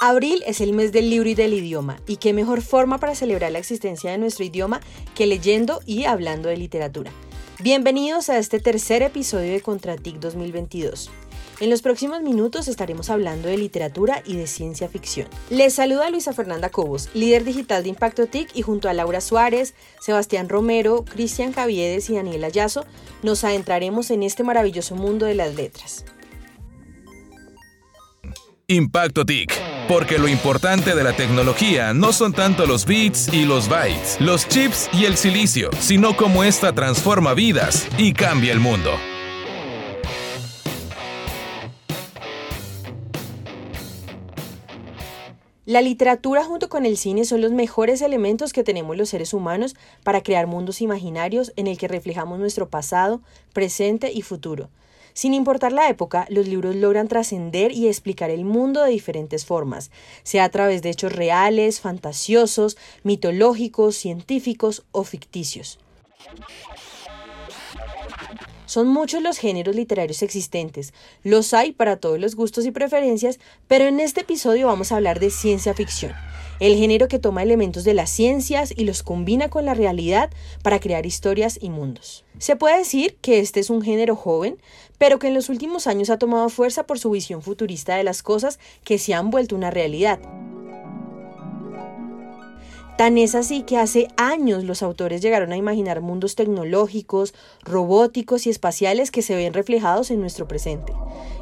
Abril es el mes del libro y del idioma, y qué mejor forma para celebrar la existencia de nuestro idioma que leyendo y hablando de literatura. Bienvenidos a este tercer episodio de Contratic 2022. En los próximos minutos estaremos hablando de literatura y de ciencia ficción. Les saluda Luisa Fernanda Cobos, líder digital de Impacto TIC y junto a Laura Suárez, Sebastián Romero, Cristian Caviedes y Daniel Ayazo nos adentraremos en este maravilloso mundo de las letras. Impacto TIC, porque lo importante de la tecnología no son tanto los bits y los bytes, los chips y el silicio, sino cómo esta transforma vidas y cambia el mundo. La literatura junto con el cine son los mejores elementos que tenemos los seres humanos para crear mundos imaginarios en el que reflejamos nuestro pasado, presente y futuro. Sin importar la época, los libros logran trascender y explicar el mundo de diferentes formas, sea a través de hechos reales, fantasiosos, mitológicos, científicos o ficticios. Son muchos los géneros literarios existentes, los hay para todos los gustos y preferencias, pero en este episodio vamos a hablar de ciencia ficción, el género que toma elementos de las ciencias y los combina con la realidad para crear historias y mundos. Se puede decir que este es un género joven, pero que en los últimos años ha tomado fuerza por su visión futurista de las cosas que se han vuelto una realidad. Tan es así que hace años los autores llegaron a imaginar mundos tecnológicos, robóticos y espaciales que se ven reflejados en nuestro presente.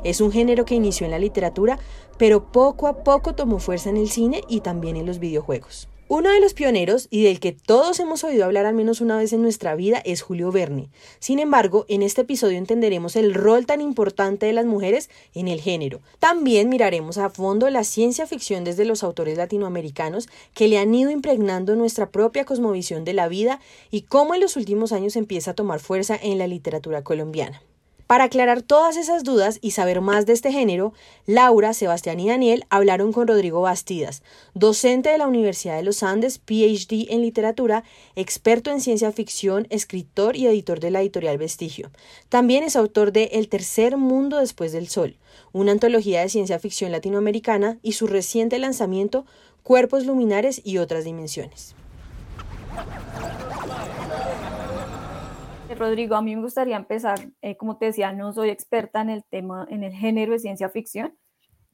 Es un género que inició en la literatura, pero poco a poco tomó fuerza en el cine y también en los videojuegos. Uno de los pioneros y del que todos hemos oído hablar al menos una vez en nuestra vida es Julio Verne. Sin embargo, en este episodio entenderemos el rol tan importante de las mujeres en el género. También miraremos a fondo la ciencia ficción desde los autores latinoamericanos que le han ido impregnando nuestra propia cosmovisión de la vida y cómo en los últimos años empieza a tomar fuerza en la literatura colombiana. Para aclarar todas esas dudas y saber más de este género, Laura, Sebastián y Daniel hablaron con Rodrigo Bastidas, docente de la Universidad de los Andes, PhD en literatura, experto en ciencia ficción, escritor y editor de la editorial Vestigio. También es autor de El tercer mundo después del sol, una antología de ciencia ficción latinoamericana y su reciente lanzamiento Cuerpos luminares y otras dimensiones. Rodrigo, a mí me gustaría empezar, eh, como te decía, no soy experta en el tema, en el género de ciencia ficción,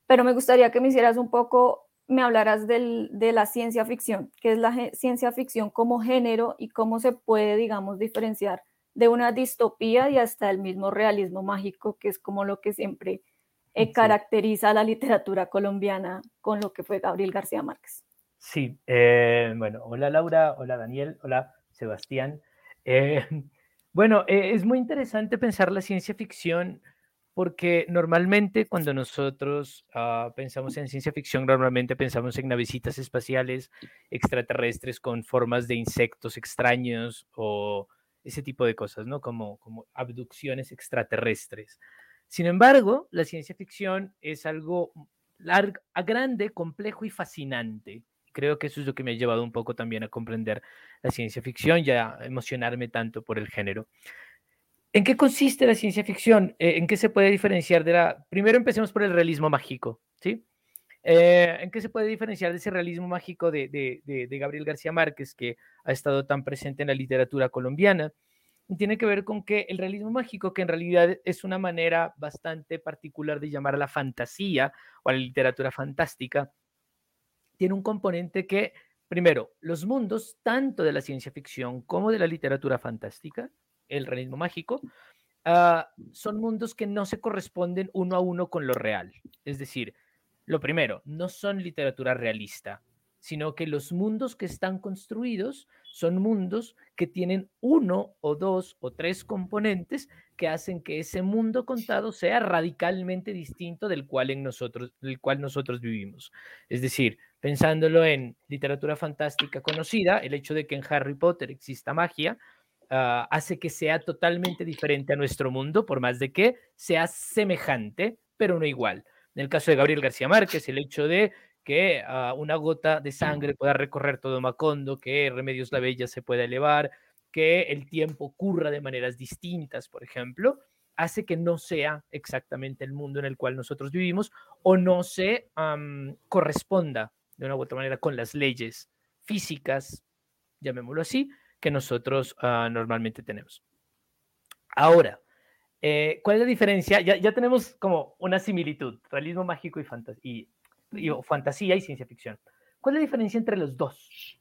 pero me gustaría que me hicieras un poco, me hablaras del, de la ciencia ficción, qué es la ciencia ficción como género y cómo se puede, digamos, diferenciar de una distopía y hasta el mismo realismo mágico, que es como lo que siempre eh, caracteriza a la literatura colombiana con lo que fue Gabriel García Márquez. Sí, eh, bueno, hola Laura, hola Daniel, hola Sebastián. Bueno, eh, es muy interesante pensar la ciencia ficción porque normalmente cuando nosotros ah, pensamos en ciencia ficción, normalmente pensamos en navecitas espaciales extraterrestres con formas de insectos extraños o ese tipo de cosas, ¿no? Como, como abducciones extraterrestres. Sin embargo, la ciencia ficción es algo largo, grande, complejo y fascinante creo que eso es lo que me ha llevado un poco también a comprender la ciencia ficción y a emocionarme tanto por el género. ¿En qué consiste la ciencia ficción? Eh, ¿En qué se puede diferenciar de la... Primero empecemos por el realismo mágico, ¿sí? Eh, ¿En qué se puede diferenciar de ese realismo mágico de, de, Gabriel García Márquez que ha estado tan presente en la literatura colombiana? tiene que ver con que el realismo mágico, que en realidad es una manera bastante particular de llamar a la fantasía o a la literatura fantástica, tiene un componente que, primero, los mundos, tanto de la ciencia ficción como de la literatura fantástica, el realismo mágico, ah, son mundos que no se corresponden uno a uno con lo real. Es decir, lo primero, no son literatura realista, sino que los mundos que están construidos son mundos que tienen uno o dos o tres componentes que hacen que ese mundo contado sea radicalmente distinto del cual, en nosotros, del cual nosotros vivimos. Es decir, pensándolo en literatura fantástica conocida, el hecho de que en Harry Potter exista magia ah, hace que sea totalmente diferente a nuestro mundo, por más de que sea semejante, pero no igual. En el caso de Gabriel García Márquez, el hecho de que uh, una gota de sangre pueda recorrer todo Macondo, que Remedios la Bella se pueda elevar, que el tiempo ocurra de maneras distintas, por ejemplo, hace que no sea exactamente el mundo en el cual nosotros vivimos o no se corresponda de una u otra manera con las leyes físicas, llamémoslo así, que nosotros ah, normalmente tenemos. Ahora, eh, ¿cuál es la diferencia? Ya, tenemos como una similitud, realismo mágico y, y, y, fantasía y ciencia ficción. ¿Cuál es la diferencia entre los dos?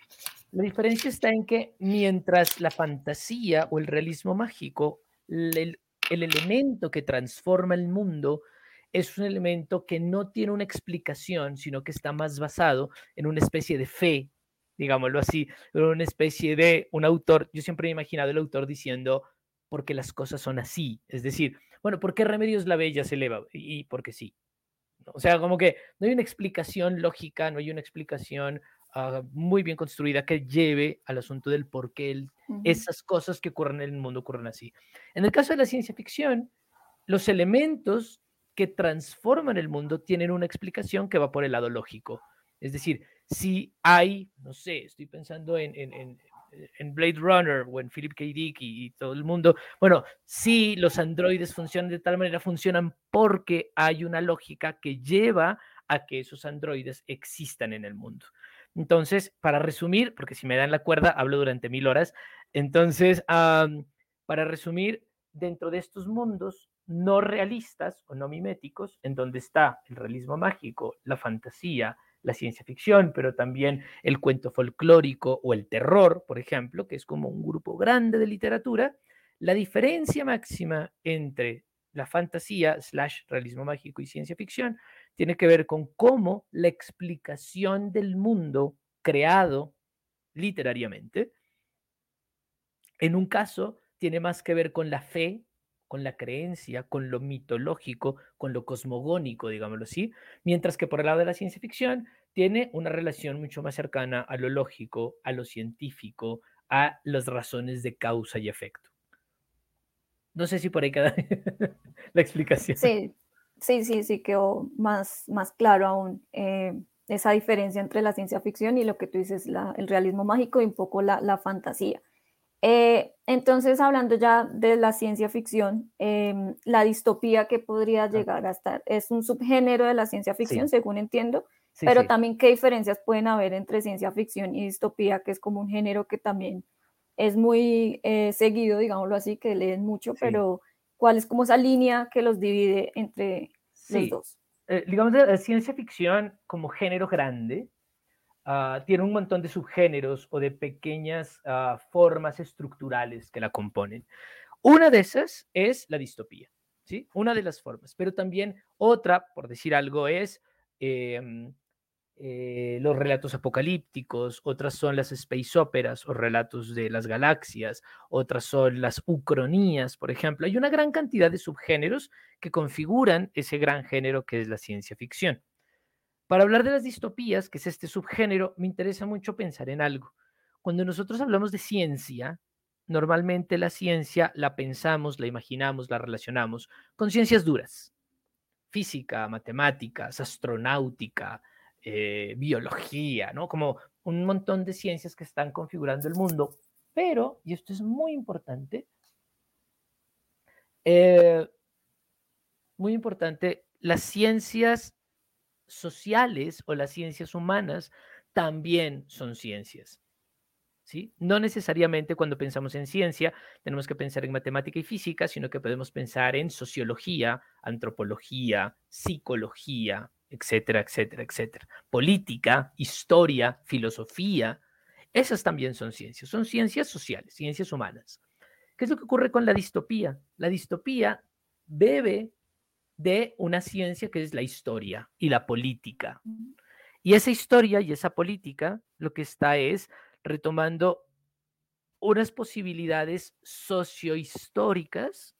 La diferencia está en que mientras la fantasía o el realismo mágico, el, el elemento que transforma el mundo es un elemento que no tiene una explicación, sino que está más basado en una especie de fe, digámoslo así, en una especie de un autor. Yo siempre he imaginado el autor diciendo, porque las cosas son así. Es decir, bueno, ¿por qué Remedios la Bella se eleva? Y porque sí. O sea, como que no hay una explicación lógica, no hay una explicación ah, muy bien construida que lleve al asunto del por qué esas cosas que ocurren en el mundo ocurren así. En el caso de la ciencia ficción, los elementos que transforman el mundo tienen una explicación que va por el lado lógico. Es decir, si hay, no sé, estoy pensando en, en Blade Runner o en Philip K. Dick y, todo el mundo, bueno, si los androides funcionan de tal manera, funcionan porque hay una lógica que lleva a que esos androides existan en el mundo. Entonces, para resumir, porque si me dan la cuerda, hablo durante mil horas, entonces, para resumir, dentro de estos mundos no realistas o no miméticos, en donde está el realismo mágico, la fantasía, la ciencia ficción, pero también el cuento folclórico o el terror, por ejemplo, que es como un grupo grande de literatura, la diferencia máxima entre la fantasía slash realismo mágico y ciencia ficción tiene que ver con cómo la explicación del mundo creado literariamente, en un caso tiene más que ver con la fe con la creencia, con lo mitológico, con lo cosmogónico, digámoslo así, mientras que por el lado de la ciencia ficción tiene una relación mucho más cercana a lo lógico, a lo científico, a las razones de causa y efecto. No sé si por ahí queda la explicación. Sí, sí, sí, sí quedó más, más claro aún eh, esa diferencia entre la ciencia ficción y lo que tú dices, el realismo mágico y un poco la, la fantasía. Eh, entonces, hablando ya de la ciencia ficción, em, la distopía que podría llegar a estar es un subgénero de la ciencia ficción, según entiendo, pero también qué diferencias pueden haber entre ciencia ficción y distopía, que es como un género que también es muy eh, seguido, digámoslo así, que leen mucho, pero cuál es como esa línea que los divide entre los dos. Eh, digamos, la ciencia ficción como género grande, Ah, tiene un montón de subgéneros o de pequeñas ah, formas estructurales que la componen. Una de esas es la distopía, ¿sí? Una de las formas, pero también otra, por decir algo, es em, eh, los relatos apocalípticos, otras son las space operas o relatos de las galaxias, otras son las ucronías, por ejemplo. Hay una gran cantidad de subgéneros que configuran ese gran género que es la ciencia ficción. Para hablar de las distopías, que es este subgénero, me interesa mucho pensar en algo. Cuando nosotros hablamos de ciencia, normalmente la ciencia la pensamos, la imaginamos, la relacionamos con ciencias duras. Física, matemáticas, astronáutica, eh, biología, ¿no? Como un montón de ciencias que están configurando el mundo. Pero, y esto es muy importante, eh, muy importante, las ciencias sociales o las ciencias humanas también son ciencias. ¿sí? No necesariamente cuando pensamos en ciencia tenemos que pensar en matemática y física, sino que podemos pensar en sociología, antropología, psicología, etcétera, etcétera, etcétera. Política, historia, filosofía. Esas también son ciencias, son ciencias sociales, ciencias humanas. ¿Qué es lo que ocurre con la distopía? La distopía bebe de una ciencia que es la historia y la política. Y esa historia y esa política lo que está es retomando unas posibilidades sociohistóricas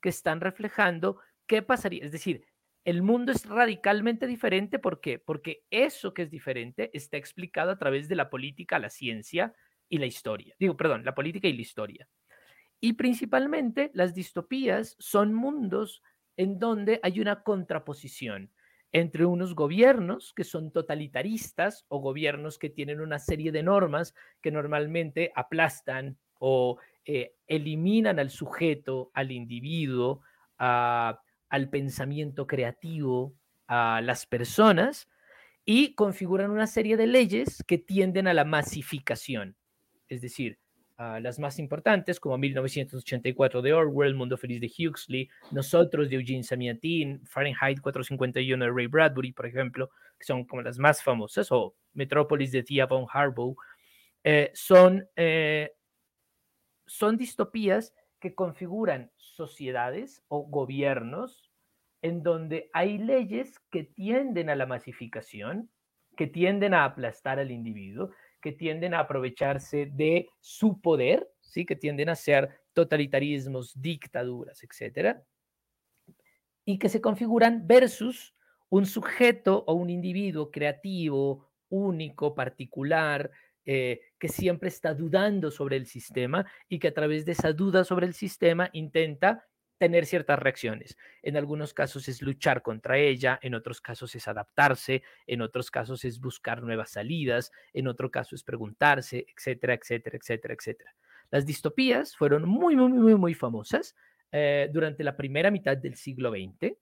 que están reflejando qué pasaría. Es decir, el mundo es radicalmente diferente. ¿Por qué? Porque eso que es diferente está explicado a través de la política, la ciencia y la historia. Digo, perdón, la política y la historia. Y principalmente las distopías son mundos en donde hay una contraposición entre unos gobiernos que son totalitaristas o gobiernos que tienen una serie de normas que normalmente aplastan o eh, eliminan al sujeto, al individuo, al pensamiento creativo, a las personas y configuran una serie de leyes que tienden a la masificación. Es decir, las más importantes, como 1984 de Orwell, Mundo Feliz de Huxley, Nosotros de Eugene Samiatin, Fahrenheit 451 de Ray Bradbury, por ejemplo, que son como las más famosas, o Metrópolis de Tia von Harbaugh, eh, son, eh, son distopías que configuran sociedades o gobiernos en donde hay leyes que tienden a la masificación, que tienden a aplastar al individuo, que tienden a aprovecharse de su poder, ¿sí? que tienden a ser totalitarismos, dictaduras, etcétera, y que se configuran versus un sujeto o un individuo creativo, único, particular, eh, que siempre está dudando sobre el sistema y que a través de esa duda sobre el sistema intenta tener ciertas reacciones. En algunos casos es luchar contra ella, en otros casos es adaptarse, en otros casos es buscar nuevas salidas, en otro caso es preguntarse, etcétera, etcétera, etcétera, etcétera. Las distopías fueron muy, muy, muy, muy famosas eh, durante la primera mitad del siglo XX,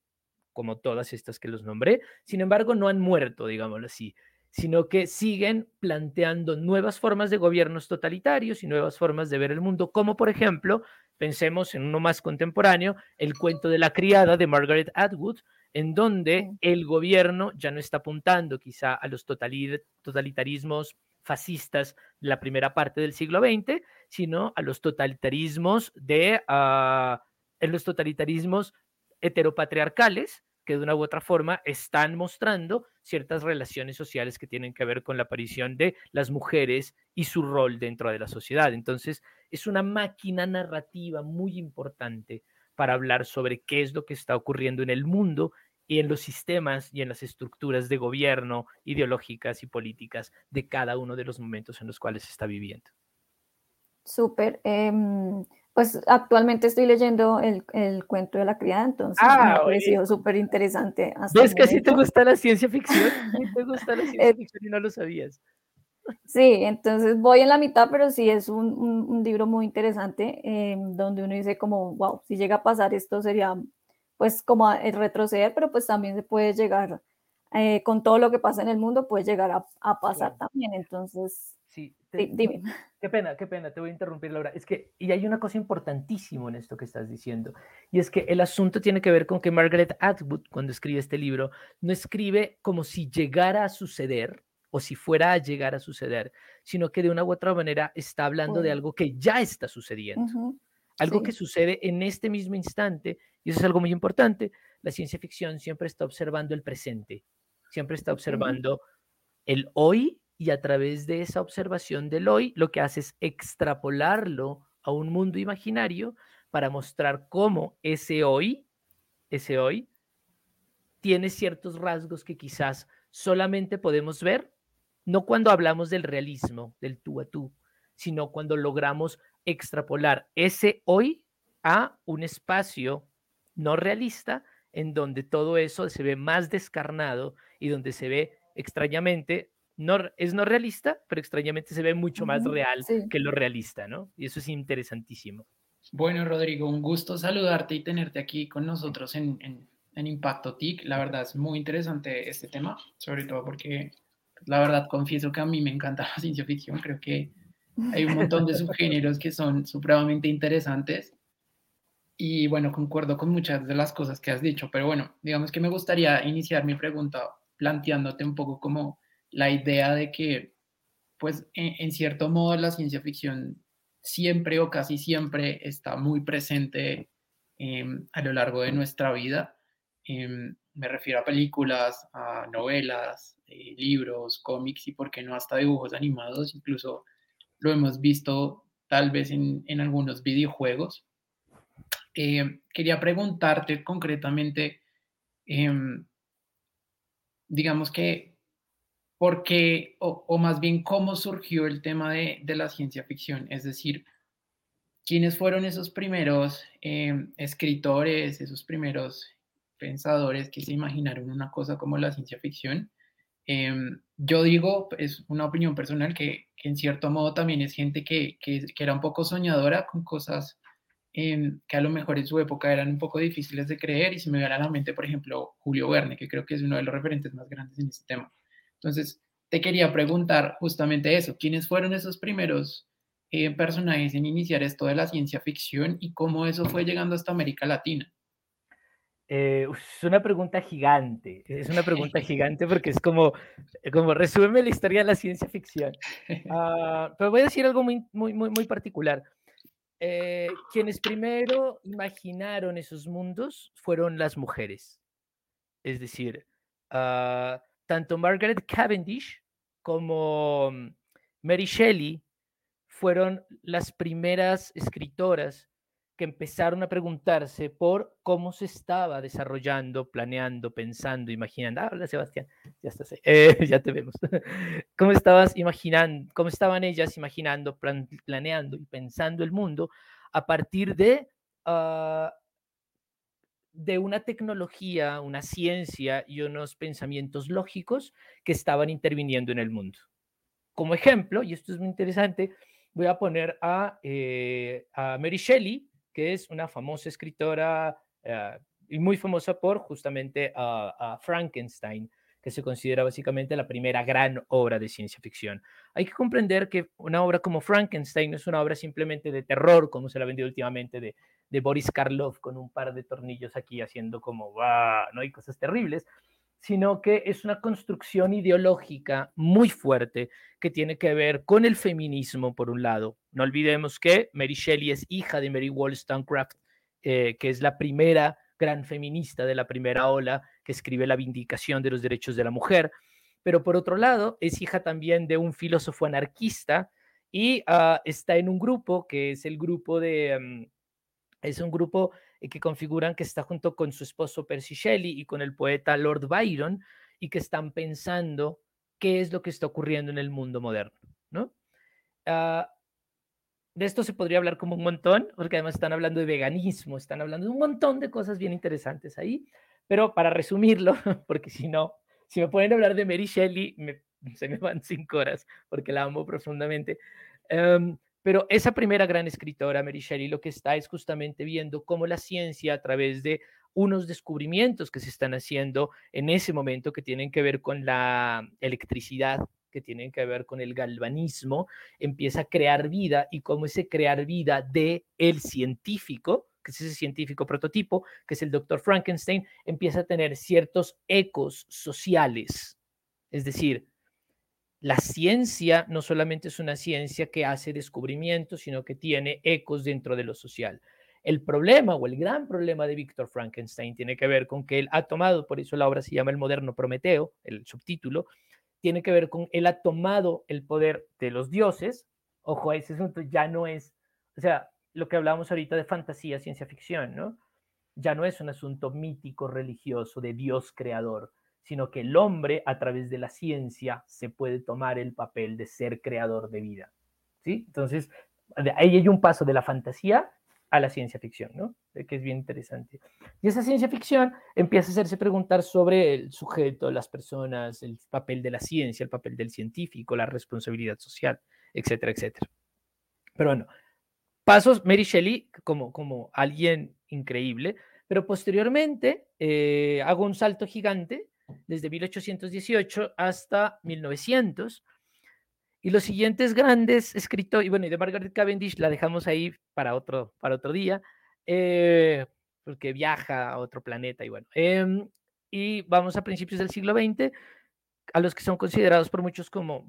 como todas estas que los nombré. Sin embargo, no han muerto, digámoslo así sino que siguen planteando nuevas formas de gobiernos totalitarios y nuevas formas de ver el mundo, como por ejemplo Pensemos en uno más contemporáneo, el cuento de la criada de Margaret Atwood, en donde el gobierno ya no está apuntando quizá a los totalitarismos fascistas de la primera parte del siglo XX, sino a los totalitarismos de uh, en los totalitarismos heteropatriarcales que de una u otra forma están mostrando ciertas relaciones sociales que tienen que ver con la aparición de las mujeres y su rol dentro de la sociedad. Entonces, es una máquina narrativa muy importante para hablar sobre qué es lo que está ocurriendo en el mundo y en los sistemas y en las estructuras de gobierno, ideológicas y políticas de cada uno de los momentos en los cuales se está viviendo. Súper. Em, pues actualmente estoy leyendo el, el, cuento de la criada, entonces me ha ah, parecido súper interesante. ¿Ves que sí te gusta la ciencia ficción? Sí te gusta la ciencia ficción y no lo sabías. Sí, entonces voy en la mitad, pero sí es un, un, libro muy interesante, eh, donde uno dice como, wow, si llega a pasar esto sería pues como el retroceder, pero pues también se puede llegar, eh, con todo lo que pasa en el mundo, puede llegar a, a pasar también, entonces Sí, dime. Qué pena, qué pena, te voy a interrumpir, Laura. Es que, y hay una cosa importantísima en esto que estás diciendo, y es que el asunto tiene que ver con que Margaret Atwood, cuando escribe este libro, no escribe como si llegara a suceder o si fuera a llegar a suceder, sino que de una u otra manera está hablando de algo que ya está sucediendo, algo que sucede en este mismo instante, y eso es algo muy importante. La ciencia ficción siempre está observando el presente, siempre está observando el hoy y a través de esa observación del hoy lo que hace es extrapolarlo a un mundo imaginario para mostrar cómo ese hoy, ese hoy, tiene ciertos rasgos que quizás solamente podemos ver, no cuando hablamos del realismo, del tú a tú, sino cuando logramos extrapolar ese hoy a un espacio no realista en donde todo eso se ve más descarnado y donde se ve extrañamente no, es no realista, pero extrañamente se ve mucho más real que lo realista, ¿no? Y eso es interesantísimo. Bueno, Rodrigo, un gusto saludarte y tenerte aquí con nosotros en, en, Impacto TIC. La verdad es muy interesante este tema, sobre todo porque la verdad confieso que a mí me encanta la ciencia ficción. Creo que hay un montón de subgéneros que son supremamente interesantes. Y bueno, concuerdo con muchas de las cosas que has dicho, pero bueno, digamos que me gustaría iniciar mi pregunta planteándote un poco como la idea de que, pues, en, cierto modo, la ciencia ficción siempre o casi siempre está muy presente em, a lo largo de nuestra vida. Em, me refiero a películas, a novelas, eh, libros, cómics y, por qué no, hasta dibujos animados. Incluso lo hemos visto tal vez en, en algunos videojuegos. Em, quería preguntarte concretamente, digamos que porque, o, más bien, cómo surgió el tema de, la ciencia ficción, es decir, quiénes fueron esos primeros em, escritores, esos primeros pensadores que se imaginaron una cosa como la ciencia ficción. Em, yo digo, es una opinión personal, que, en cierto modo también es gente que, era un poco soñadora con cosas em, que a lo mejor en su época eran un poco difíciles de creer y se me viene a la mente, por ejemplo, Julio Verne, que creo que es uno de los referentes más grandes en este tema. Entonces, te quería preguntar justamente eso, ¿quiénes fueron esos primeros eh, personajes en iniciar esto de la ciencia ficción y cómo eso fue llegando hasta América Latina? Eh, es una pregunta gigante, es una pregunta gigante porque es como, como resúmeme la historia de la ciencia ficción. Ah, pero voy a decir algo muy, muy, muy, muy particular. Eh, quienes primero imaginaron esos mundos fueron las mujeres. Es decir, uh, tanto Margaret Cavendish como mm, Mary Shelley fueron las primeras escritoras que empezaron a preguntarse por cómo se estaba desarrollando, planeando, pensando, imaginando. Ah, hola Sebastián, ya estás eh, ya te vemos. ¿Cómo estabas imaginando, cómo estaban ellas imaginando, planeando y pensando el mundo a partir de uh, de una tecnología, una ciencia y unos pensamientos lógicos que estaban interviniendo en el mundo. Como ejemplo, y esto es muy interesante, voy a poner a, eh, Mary Shelley, que es una famosa escritora eh, y muy famosa por justamente a, Frankenstein, que se considera básicamente la primera gran obra de ciencia ficción. Hay que comprender que una obra como Frankenstein no es una obra simplemente de terror, como se la ha vendido últimamente, de Boris Karloff con un par de tornillos aquí haciendo como, va, ¿no? hay cosas terribles, sino que es una construcción ideológica muy fuerte que tiene que ver con el feminismo, por un lado. No olvidemos que Mary Shelley es hija de Mary Wollstonecraft, eh, que es la primera gran feminista de la primera ola que escribe la vindicación de los derechos de la mujer, pero por otro lado es hija también de un filósofo anarquista y ah, está en un grupo que es el grupo de... Mm, es un grupo que configuran que está junto con su esposo Percy Shelley y con el poeta Lord Byron y que están pensando qué es lo que está ocurriendo en el mundo moderno, ¿no? Ah, de esto se podría hablar como un montón, porque además están hablando de veganismo, están hablando de un montón de cosas bien interesantes ahí, pero para resumirlo, porque si no, si me pueden hablar de Mary Shelley, se me van cinco horas, porque la amo profundamente. Em, pero esa primera gran escritora, Mary Shelley, lo que está es justamente viendo cómo la ciencia a través de unos descubrimientos que se están haciendo en ese momento que tienen que ver con la electricidad, que tienen que ver con el galvanismo, empieza a crear vida y cómo ese crear vida de el científico, que es ese científico prototipo, que es el doctor Frankenstein, empieza a tener ciertos ecos sociales. Es decir, la ciencia no solamente es una ciencia que hace descubrimientos, sino que tiene ecos dentro de lo social. El problema o el gran problema de Víctor Frankenstein tiene que ver con que él ha tomado, por eso la obra se llama El moderno Prometeo, el subtítulo, tiene que ver con él ha tomado el poder de los dioses. Ojo, ese asunto ya no es, o sea, lo que hablábamos ahorita de fantasía, ciencia ficción, ¿no? Ya no es un asunto mítico, religioso, de Dios creador, sino que el hombre a través de la ciencia se puede tomar el papel de ser creador de vida. ¿sí? Entonces, ahí hay un paso de la fantasía a la ciencia ficción, ¿no? Que es bien interesante. Y esa ciencia ficción empieza a hacerse preguntar sobre el sujeto, las personas, el papel de la ciencia, el papel del científico, la responsabilidad social, etcétera, etcétera. Pero bueno, pasos Mary Shelley como, como alguien increíble, pero posteriormente eh, hago un salto gigante desde 1818 hasta 1900. Y los siguientes grandes escritores, y bueno, y de Margaret Cavendish la dejamos ahí para otro, para otro día, eh, porque viaja a otro planeta y bueno. Em, y vamos a principios del siglo XX, a los que son considerados por muchos como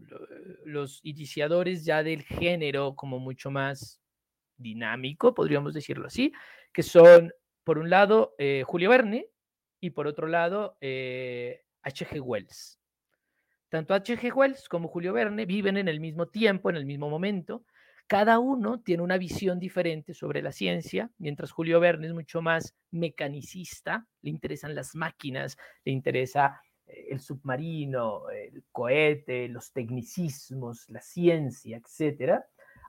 los iniciadores ya del género, como mucho más dinámico, podríamos decirlo así, que son, por un lado, eh, Julio Verne, y por otro lado, H.G. Eh, Wells. Tanto H.G. Wells como Julio Verne viven en el mismo tiempo, en el mismo momento. Cada uno tiene una visión diferente sobre la ciencia, mientras Julio Verne es mucho más mecanicista, le interesan las máquinas, le interesa eh, el submarino, el cohete, los tecnicismos, la ciencia, etc.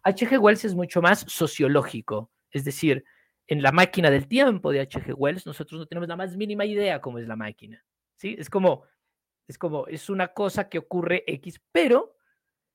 H.G. Wells es mucho más sociológico, es decir, en la máquina del tiempo de H.G. Wells, nosotros no tenemos la más mínima idea cómo es la máquina. ¿sí? Es como, es como, es una cosa que ocurre X, pero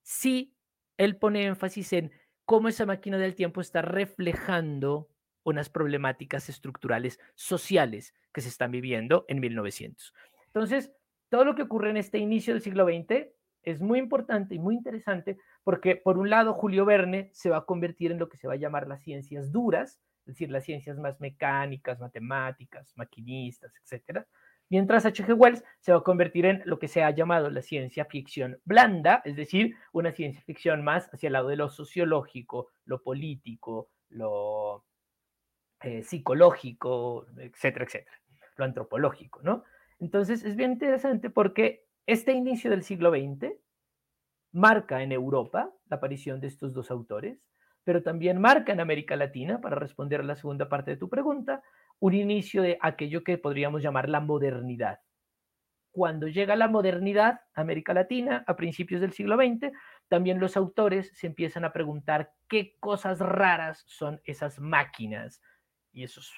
sí él pone énfasis en cómo esa máquina del tiempo está reflejando unas problemáticas estructurales sociales que se están viviendo en 1900. Entonces, todo lo que ocurre en este inicio del siglo XX es muy importante y muy interesante porque, por un lado, Julio Verne se va a convertir en lo que se va a llamar las ciencias duras, es decir, las ciencias más mecánicas, matemáticas, maquinistas, etcétera, mientras H.G. Wells se va a convertir en lo que se ha llamado la ciencia ficción blanda, es decir, una ciencia ficción más hacia el lado de lo sociológico, lo político, lo eh, psicológico, etcétera, etcétera, lo antropológico, ¿no? Entonces es bien interesante porque este inicio del siglo XX marca en Europa la aparición de estos dos autores, pero también marca en América Latina, para responder a la segunda parte de tu pregunta, un inicio de aquello que podríamos llamar la modernidad. Cuando llega la modernidad a América Latina a principios del siglo XX, también los autores se empiezan a preguntar qué cosas raras son esas máquinas y, esos,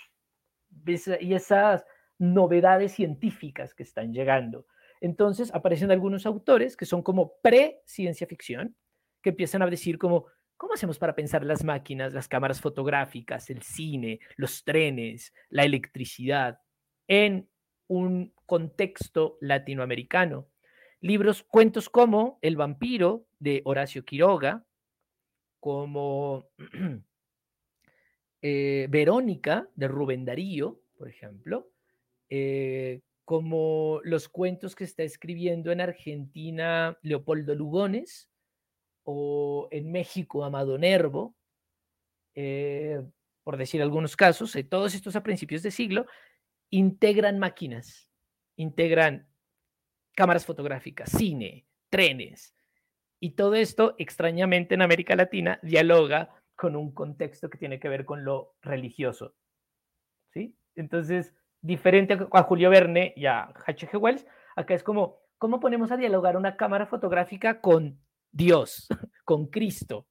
y esas novedades científicas que están llegando. Entonces aparecen algunos autores que son como pre-ciencia ficción, que empiezan a decir como, ¿cómo hacemos para pensar las máquinas, las cámaras fotográficas, el cine, los trenes, la electricidad en un contexto latinoamericano? Libros, cuentos como El vampiro de Horacio Quiroga, como eh, Verónica de Rubén Darío, por ejemplo, eh, como los cuentos que está escribiendo en Argentina Leopoldo Lugones o en México Amado Nervo, eh, por decir algunos casos, eh, todos estos a principios de siglo, integran máquinas, integran cámaras fotográficas, cine, trenes, y todo esto extrañamente en América Latina dialoga con un contexto que tiene que ver con lo religioso. ¿Sí? Entonces, diferente a Julio Verne y a H.G. Wells, acá es como, ¿cómo ponemos a dialogar una cámara fotográfica con Dios, con Cristo?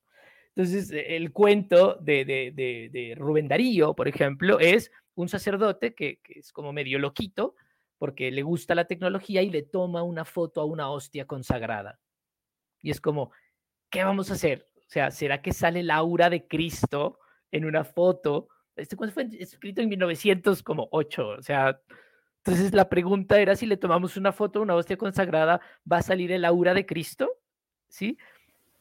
Entonces, e, el cuento de, de, Rubén Darío, por ejemplo, es un sacerdote que, es como medio loquito porque le gusta la tecnología y le toma una foto a una hostia consagrada. Y es como, ¿qué vamos a hacer? O sea, ¿será que sale la aura de Cristo en una foto este cuento fue escrito en 1908, o sea, entonces la pregunta era si le tomamos una foto, una hostia consagrada, ¿va a salir el aura de Cristo? ¿Sí?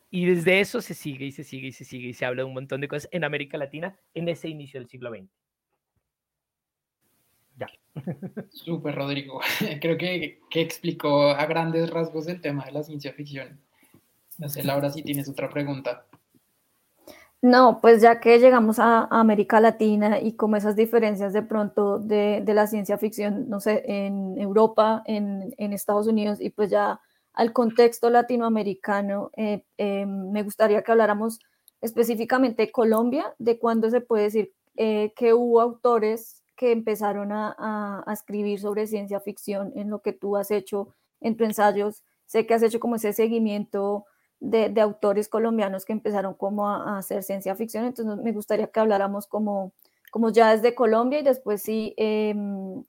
Y desde eso se sigue y se sigue y se sigue y se habla de un montón de cosas en América Latina en ese inicio del siglo XX. Ya. Súper, Rodrigo. Creo que, que explicó a grandes rasgos el tema de la ciencia ficción. No sé, Laura, si tienes otra pregunta. No, pues ya que llegamos a, América Latina y como esas diferencias de pronto de, la ciencia ficción, no sé, en Europa, en, Estados Unidos y pues ya al contexto latinoamericano, eh, eh, me gustaría que habláramos específicamente de Colombia, de cuándo se puede decir eh, que hubo autores que empezaron a, a escribir sobre ciencia ficción en lo que tú has hecho en tus ensayos. Sé que has hecho como ese seguimiento de, autores colombianos que empezaron como a, hacer ciencia ficción, entonces me gustaría que habláramos como, como ya desde Colombia y después sí em,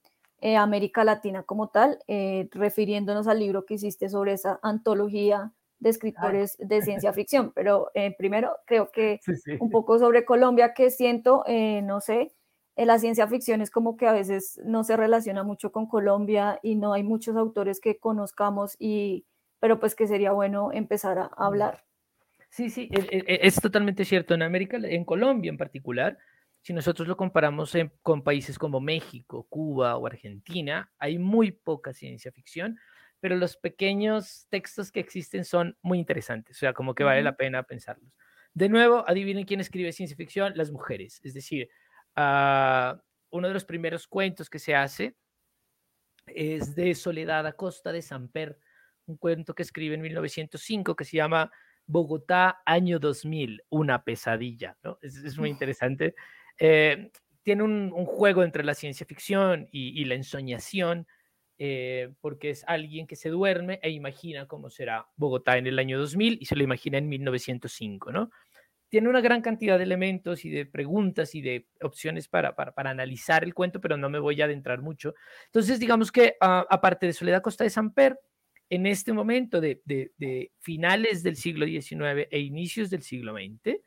eh, América Latina como tal, eh, refiriéndonos al libro que hiciste sobre esa antología de escritores de ciencia ficción, pero eh, primero creo que un poco sobre Colombia que siento, no sé, la ciencia ficción es como que a veces no se relaciona mucho con Colombia y no hay muchos autores que conozcamos y pero pues que sería bueno empezar a hablar. Sí, sí, e, e, e, es, totalmente cierto. En América, en Colombia en particular, si nosotros lo comparamos con países como México, Cuba o Argentina, hay muy poca ciencia ficción, pero los pequeños textos que existen son muy interesantes, o sea, como que vale la pena pensarlos. De nuevo, adivinen quién escribe ciencia ficción, las mujeres. Es decir, uh, uno de los primeros cuentos que se hace es de Soledad Acosta de Samper, un cuento que escribe en 1905 que se llama Bogotá, año 2000, una pesadilla, ¿no? Es, muy interesante. Eh, tiene un, juego entre la ciencia ficción y, la ensoñación, eh, porque es alguien que se duerme e imagina cómo será Bogotá en el año 2000 y se lo imagina en 1905, ¿no? Tiene una gran cantidad de elementos y de preguntas y de opciones para, para, analizar el cuento, pero no me voy a adentrar mucho. Entonces, digamos que ah, aparte de Soledad Costa de Samper, en este momento de, finales del siglo XIX e inicios del siglo XX,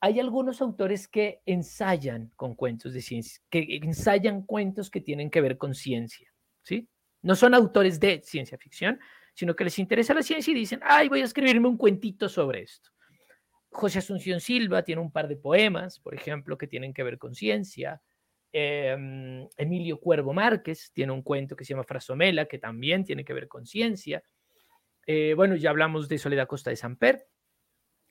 hay algunos autores que ensayan con cuentos de ciencia, que ensayan cuentos que tienen que ver con ciencia, ¿sí? No son autores de ciencia ficción, sino que les interesa la ciencia y dicen, ay, voy a escribirme un cuentito sobre esto. José Asunción Silva tiene un par de poemas, por ejemplo, que tienen que ver con ciencia. Em, Emilio Cuervo Márquez tiene un cuento que se llama Frasomela, que también tiene que ver con ciencia. Eh, bueno, ya hablamos de Soledad Costa de Samper.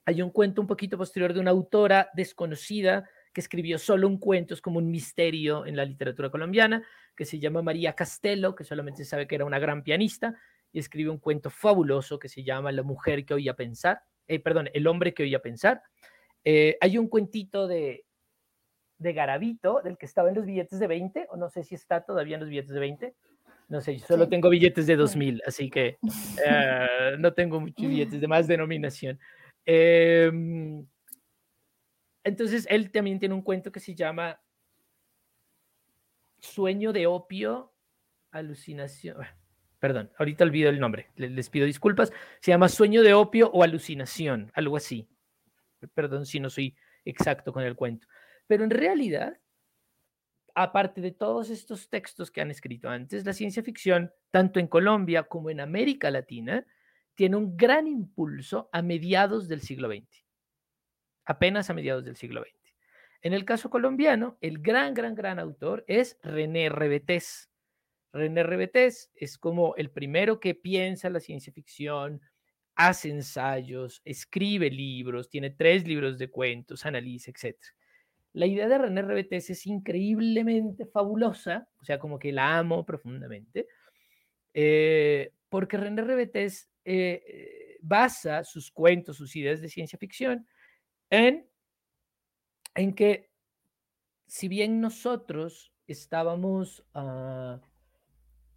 Hay un cuento un poquito posterior de una autora desconocida que escribió solo un cuento, es como un misterio en la literatura colombiana, que se llama María Castelo, que solamente sabe que era una gran pianista, y escribe un cuento fabuloso que se llama La mujer que oía pensar, eh, perdón, El hombre que oía pensar. Eh, hay un cuentito de, de Garavito, del que estaba en los billetes de 20, o no sé si está todavía en los billetes de 20. No sé, yo solo tengo billetes de 2000, así que eh, no tengo muchos billetes de más denominación. Em, entonces, él también tiene un cuento que se llama Sueño de opio, alucinación. Perdón, ahorita olvido el nombre, les pido disculpas. Se llama Sueño de opio o alucinación, algo así. Perdón si no soy exacto con el cuento. Pero en realidad, aparte de todos estos textos que han escrito antes, la ciencia ficción, tanto en Colombia como en América Latina, tiene un gran impulso a mediados del siglo XX, apenas a mediados del siglo XX. En el caso colombiano, el gran, gran, gran autor es René Rebetés. René Rebetés es como el primero que piensa la ciencia ficción, hace ensayos, escribe libros, tiene tres libros de cuentos, analiza, etc. La idea de René Rebetés es increíblemente fabulosa, o sea, como que la amo profundamente, eh, porque René Rebetés eh, basa sus cuentos, sus ideas de ciencia ficción en, en que si bien nosotros estábamos, uh,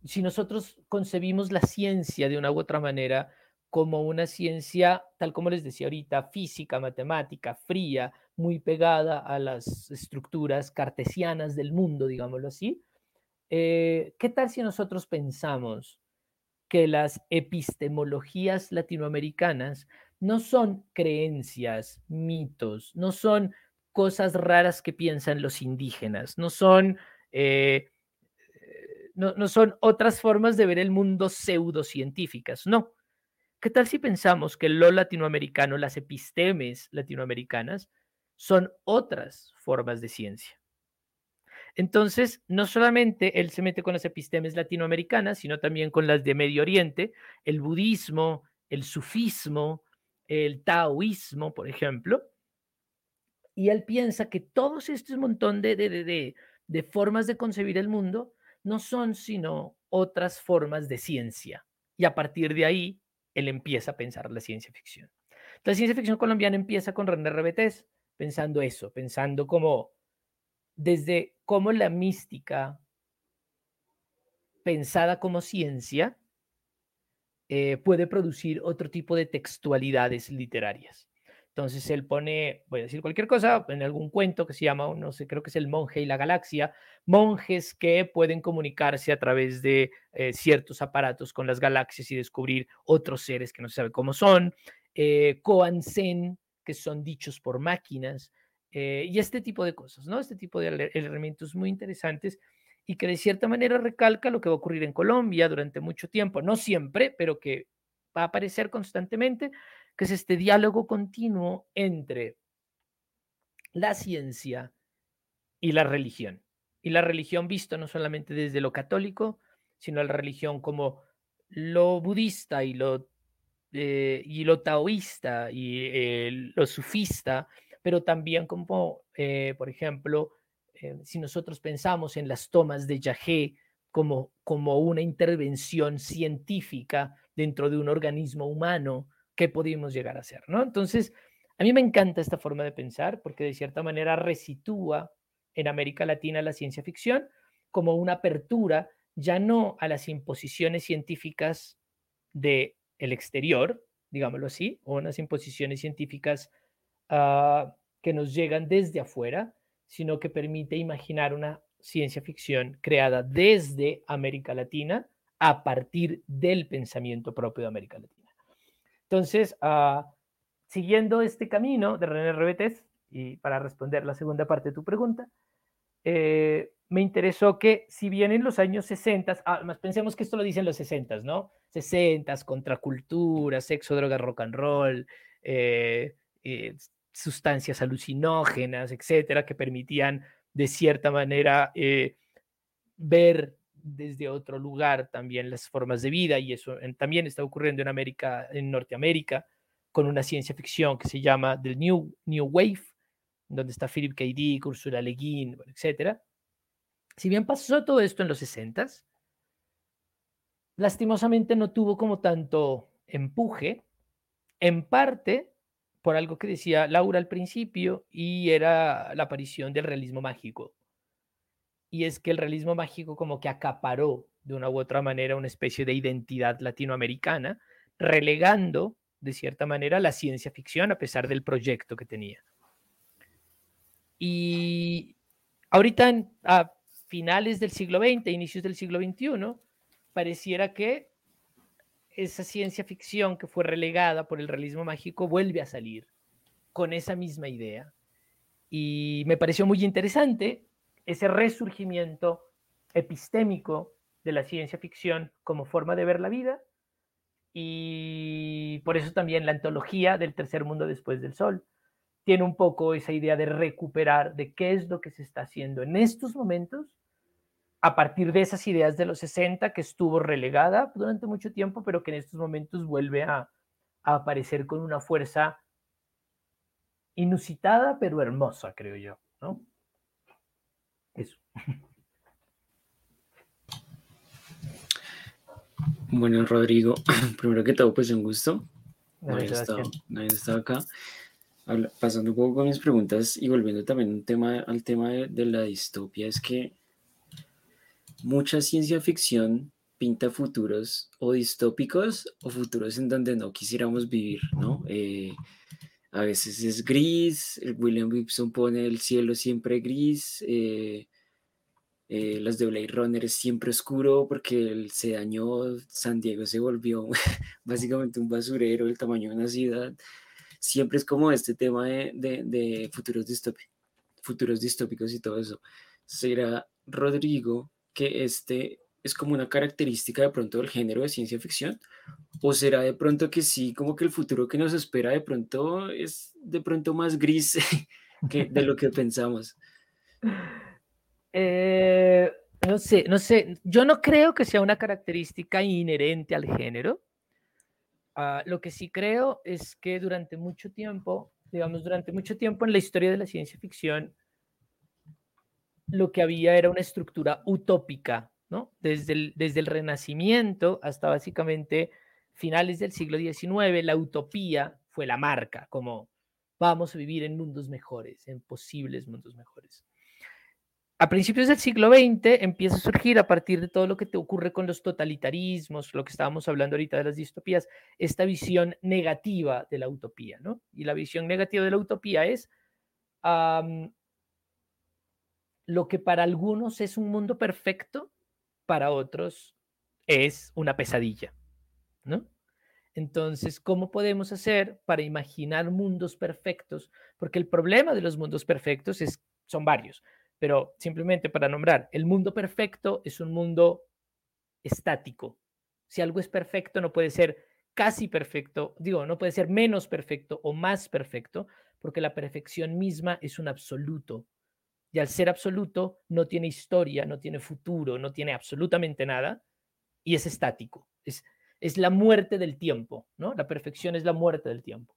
si nosotros concebimos la ciencia de una u otra manera como una ciencia, tal como les decía ahorita, física, matemática, fría, muy pegada a las estructuras cartesianas del mundo, digámoslo así, eh, ¿qué tal si nosotros pensamos que las epistemologías latinoamericanas no son creencias, mitos, no son cosas raras que piensan los indígenas, no son, eh, no, no son otras formas de ver el mundo pseudocientíficas, no. ¿Qué tal si pensamos que lo latinoamericano, las epistemes latinoamericanas, son otras formas de ciencia? Entonces, no solamente él se mete con las epistemes latinoamericanas, sino también con las de Medio Oriente, el budismo, el sufismo, el taoísmo, por ejemplo. Y él piensa que todos estos montón de, de, de formas de concebir el mundo no son sino otras formas de ciencia. Y a partir de ahí, él empieza a pensar la ciencia ficción. La ciencia ficción colombiana empieza con René Rebetés, pensando eso, pensando como desde cómo la mística, pensada como ciencia, eh, puede producir otro tipo de textualidades literarias. Entonces él pone, voy a decir cualquier cosa, en algún cuento que se llama, no sé, creo que es El monje y la galaxia, monjes que pueden comunicarse a través de eh, ciertos aparatos con las galaxias y descubrir otros seres que no se sabe cómo son, eh, Koan que son dichos por máquinas, eh, y este tipo de cosas, ¿no? Este tipo de elementos muy interesantes y que de cierta manera recalca lo que va a ocurrir en Colombia durante mucho tiempo, no siempre, pero que va a aparecer constantemente, que es este diálogo continuo entre la ciencia y la religión. Y la religión visto no solamente desde lo católico, sino la religión como lo budista y lo, eh, y lo taoísta y eh, lo sufista, pero también como, eh, por ejemplo, si nosotros pensamos en las tomas de Yahé como, como una intervención científica dentro de un organismo humano, qué podemos llegar a hacer, ¿no? Entonces, a mí me encanta esta forma de pensar porque de cierta manera resitúa en América Latina la ciencia ficción como una apertura ya no a las imposiciones científicas del el exterior, digámoslo así, o unas imposiciones científicas uh, que nos llegan desde afuera, sino que permite imaginar una ciencia ficción creada desde América Latina a partir del pensamiento propio de América Latina. Entonces, uh, siguiendo este camino de René Rebetes, y para responder la segunda parte de tu pregunta, eh, me interesó que si bien en los años 60, además pensemos que esto lo dicen los 60, ¿no? 60, contracultura, sexo, droga, rock and roll, eh, sustancias alucinógenas, etcétera, que permitían de cierta manera ver desde otro lugar también las formas de vida y eso también está ocurriendo en América, en Norteamérica, con una ciencia ficción que se llama The New, New Wave, donde está Philip K. Dick, Ursula Le Guin, etc. Si bien pasó todo esto en los 60 lastimosamente no tuvo como tanto empuje, en parte por algo que decía Laura al principio, y era la aparición del realismo mágico. Y es que el realismo mágico como que acaparó de una u otra manera una especie de identidad latinoamericana, relegando de cierta manera la ciencia ficción a pesar del proyecto que tenía. Y ahorita a finales del siglo XX, inicios del siglo XXI, pareciera que esa ciencia ficción que fue relegada por el realismo mágico vuelve a salir con esa misma idea. Y me pareció muy interesante ese resurgimiento epistémico de la ciencia ficción como forma de ver la vida y por eso también la antología del tercer mundo después del sol tiene un poco esa idea de recuperar de qué es lo que se está haciendo en estos momentos a partir de esas ideas de los 60 que estuvo relegada durante mucho tiempo, pero que en estos momentos vuelve a, a aparecer con una fuerza inusitada, pero hermosa, creo yo, ¿no? Eso. Bueno, Rodrigo, primero que todo, pues un gusto. No había estado, estado acá pasando un poco con mis preguntas y volviendo también un tema, al tema de, la distopia, es que mucha ciencia ficción pinta futuros o distópicos o futuros en donde no quisiéramos vivir, ¿no? Eh, a veces es gris, William Gibson pone el cielo siempre gris, eh, eh, los de Blade Runner es siempre oscuro porque se dañó, San Diego se volvió básicamente un basurero del tamaño de una ciudad siempre es como este tema de, de, futuros, distópicos, futuros distópicos y todo eso. ¿Será, Rodrigo, que este es como una característica de pronto del género de ciencia ficción? ¿O será de pronto que sí, como que el futuro que nos espera de pronto es de pronto más gris que de lo que pensamos? Eh, no sé, no sé. Yo no creo que sea una característica inherente al género. Ah, lo que sí creo es que durante mucho tiempo, digamos, durante mucho tiempo en la historia de la ciencia ficción, lo que había era una estructura utópica, ¿no? Desde el, Renacimiento hasta básicamente finales del siglo XIX, la utopía fue la marca, como vamos a vivir en mundos mejores, en posibles mundos mejores a principios del siglo XX empieza a surgir a partir de todo lo que te ocurre con los totalitarismos, lo que estábamos hablando ahorita de las distopías, esta visión negativa de la utopía, ¿no? Y la visión negativa de la utopía es lo que para algunos es un mundo perfecto, para otros es una pesadilla, ¿no? Entonces, ¿cómo podemos hacer para imaginar mundos perfectos? Porque el problema de los mundos perfectos es, son varios pero simplemente para nombrar, el mundo perfecto es un mundo estático. Si algo es perfecto, no puede ser casi perfecto, digo, no puede ser menos perfecto o más perfecto, porque la perfección misma es un absoluto. Y al ser absoluto, no tiene historia, no tiene futuro, no tiene absolutamente nada, y es estático. Es, es la muerte del tiempo, ¿no? La perfección es la muerte del tiempo.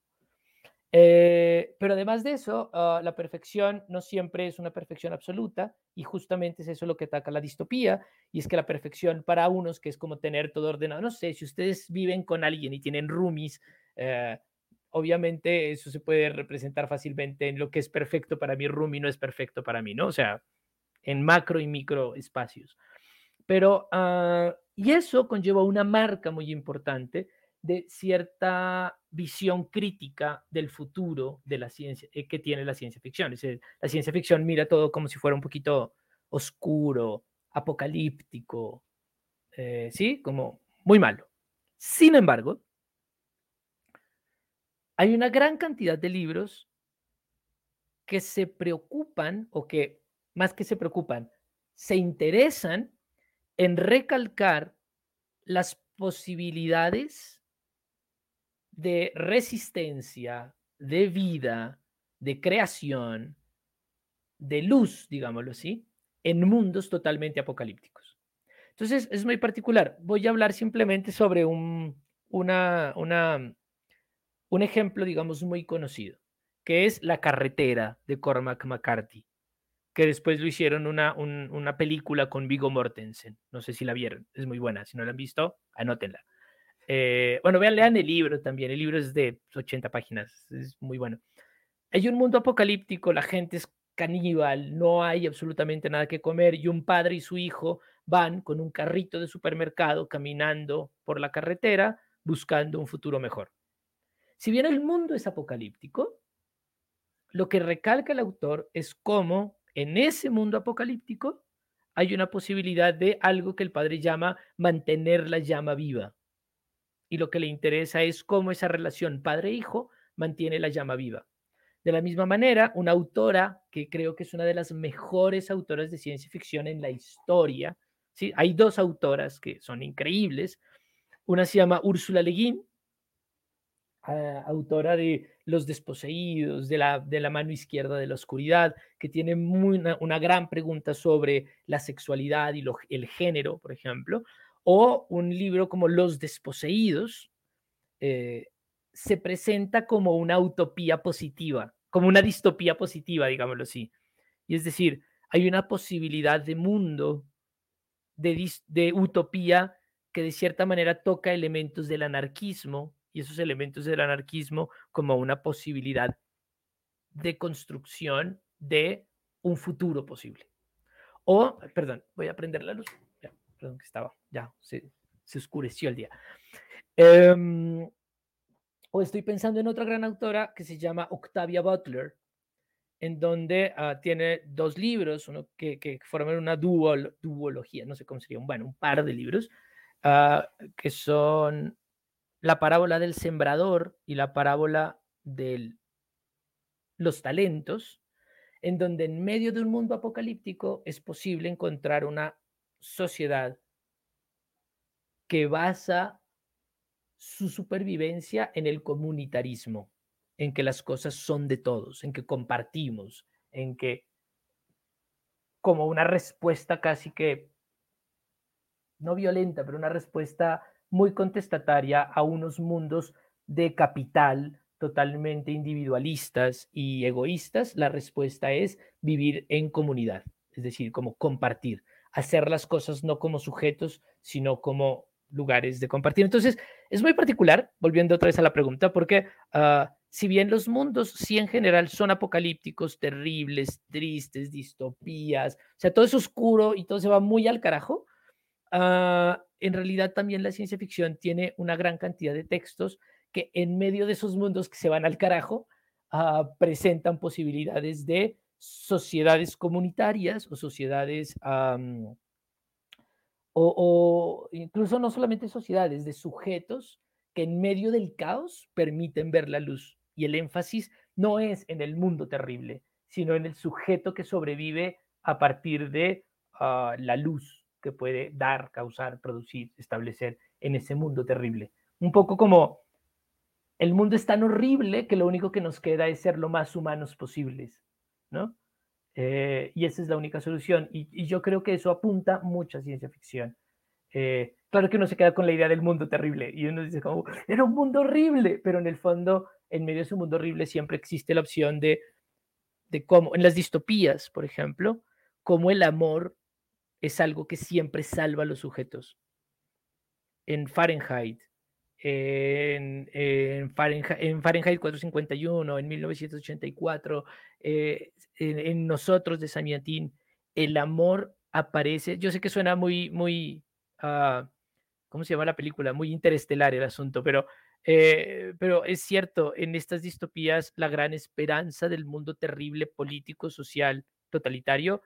Eh, pero además de eso, ah, la perfección no siempre es una perfección absoluta y justamente es eso lo que ataca la distopía y es que la perfección para unos, que es como tener todo ordenado, no sé, si ustedes viven con alguien y tienen roomies, eh, obviamente eso se puede representar fácilmente en lo que es perfecto para mi roomie no es perfecto para mí, ¿no? O sea, en macro y micro espacios. Pero, ah, y eso conlleva una marca muy importante de cierta visión crítica del futuro de la ciencia eh, que tiene la ciencia ficción. la ciencia ficción mira todo como si fuera un poquito oscuro, apocalíptico, eh, ¿sí? Como muy malo. Sin embargo, hay una gran cantidad de libros que se preocupan o que más que se preocupan, se interesan en recalcar las posibilidades de resistencia, de vida, de creación, de luz, digámoslo así, en mundos totalmente apocalípticos. Entonces, es muy particular. Voy a hablar simplemente sobre un, una, una, un ejemplo, digamos, muy conocido, que es La carretera de Cormac McCarthy, que después lo hicieron una, una película con Vigo Mortensen. No sé si la vieron, es muy buena. Si no la han visto, anótenla. Eh, bueno, vean, lean el libro también. El libro es de 80 páginas, es muy bueno. Hay un mundo apocalíptico, la gente es caníbal, no hay absolutamente nada que comer y un padre y su hijo van con un carrito de supermercado caminando por la carretera buscando un futuro mejor. Si bien el mundo es apocalíptico, lo que recalca el autor es cómo en ese mundo apocalíptico hay una posibilidad de algo que el padre llama mantener la llama viva y lo que le interesa es cómo esa relación padre-hijo mantiene la llama viva. De la misma manera, una autora que creo que es una de las mejores autoras de ciencia ficción en la historia, ¿sí? hay dos autoras que son increíbles. Una se llama Úrsula Le Guin, autora de Los desposeídos, de la, de la mano izquierda de la oscuridad, que tiene una, gran pregunta sobre la sexualidad y el género, por ejemplo o un libro como Los desposeídos, eh, se presenta como una utopía positiva, como una distopía positiva, digámoslo así. Y es decir, hay una posibilidad de mundo, de, de utopía, que de cierta manera toca elementos del anarquismo y esos elementos del anarquismo como una posibilidad de construcción de un futuro posible. O, perdón, voy a prender la luz perdón, que estaba, ya, se, oscureció el día. Em, o estoy pensando en otra gran autora que se llama Octavia Butler, en donde ah, tiene dos libros, uno que, que forman una duol, duología, no sé cómo sería, bueno, un par de libros, ah, que son la parábola del sembrador y la parábola de los talentos, en donde en medio de un mundo apocalíptico es posible encontrar una sociedad que basa su supervivencia en el comunitarismo, en que las cosas son de todos, en que compartimos, en que como una respuesta casi que, no violenta, pero una respuesta muy contestataria a unos mundos de capital totalmente individualistas y egoístas, la respuesta es vivir en comunidad, es decir, como compartir hacer las cosas no como sujetos, sino como lugares de compartir. Entonces, es muy particular, volviendo otra vez a la pregunta, porque ah, si bien los mundos sí en general son apocalípticos, terribles, tristes, distopías, o sea, todo es oscuro y todo se va muy al carajo, ah, en realidad también la ciencia ficción tiene una gran cantidad de textos que en medio de esos mundos que se van al carajo, ah, presentan posibilidades de sociedades comunitarias o sociedades, o, incluso no solamente sociedades, de sujetos que en medio del caos permiten ver la luz. Y el énfasis no es en el mundo terrible, sino en el sujeto que sobrevive a partir de ah, la luz que puede dar, causar, producir, establecer en ese mundo terrible. Un poco como el mundo es tan horrible que lo único que nos queda es ser lo más humanos posibles. ¿no? Eh, y esa es la única solución. Y, yo creo que eso apunta mucha ciencia ficción. Eh, claro que uno se queda con la idea del mundo terrible y uno dice como, era un mundo horrible, pero en el fondo, en medio de ese mundo horrible siempre existe la opción de, de cómo, en las distopías, por ejemplo, cómo el amor es algo que siempre salva a los sujetos. En Fahrenheit, en, en, Fahrenheit, en, 451, en 1984, eh, en, Nosotros de San el amor aparece. Yo sé que suena muy, muy, uh, ¿cómo se llama la película? Muy interestelar el asunto, pero, eh, pero es cierto, en estas distopías la gran esperanza del mundo terrible, político, social, totalitario,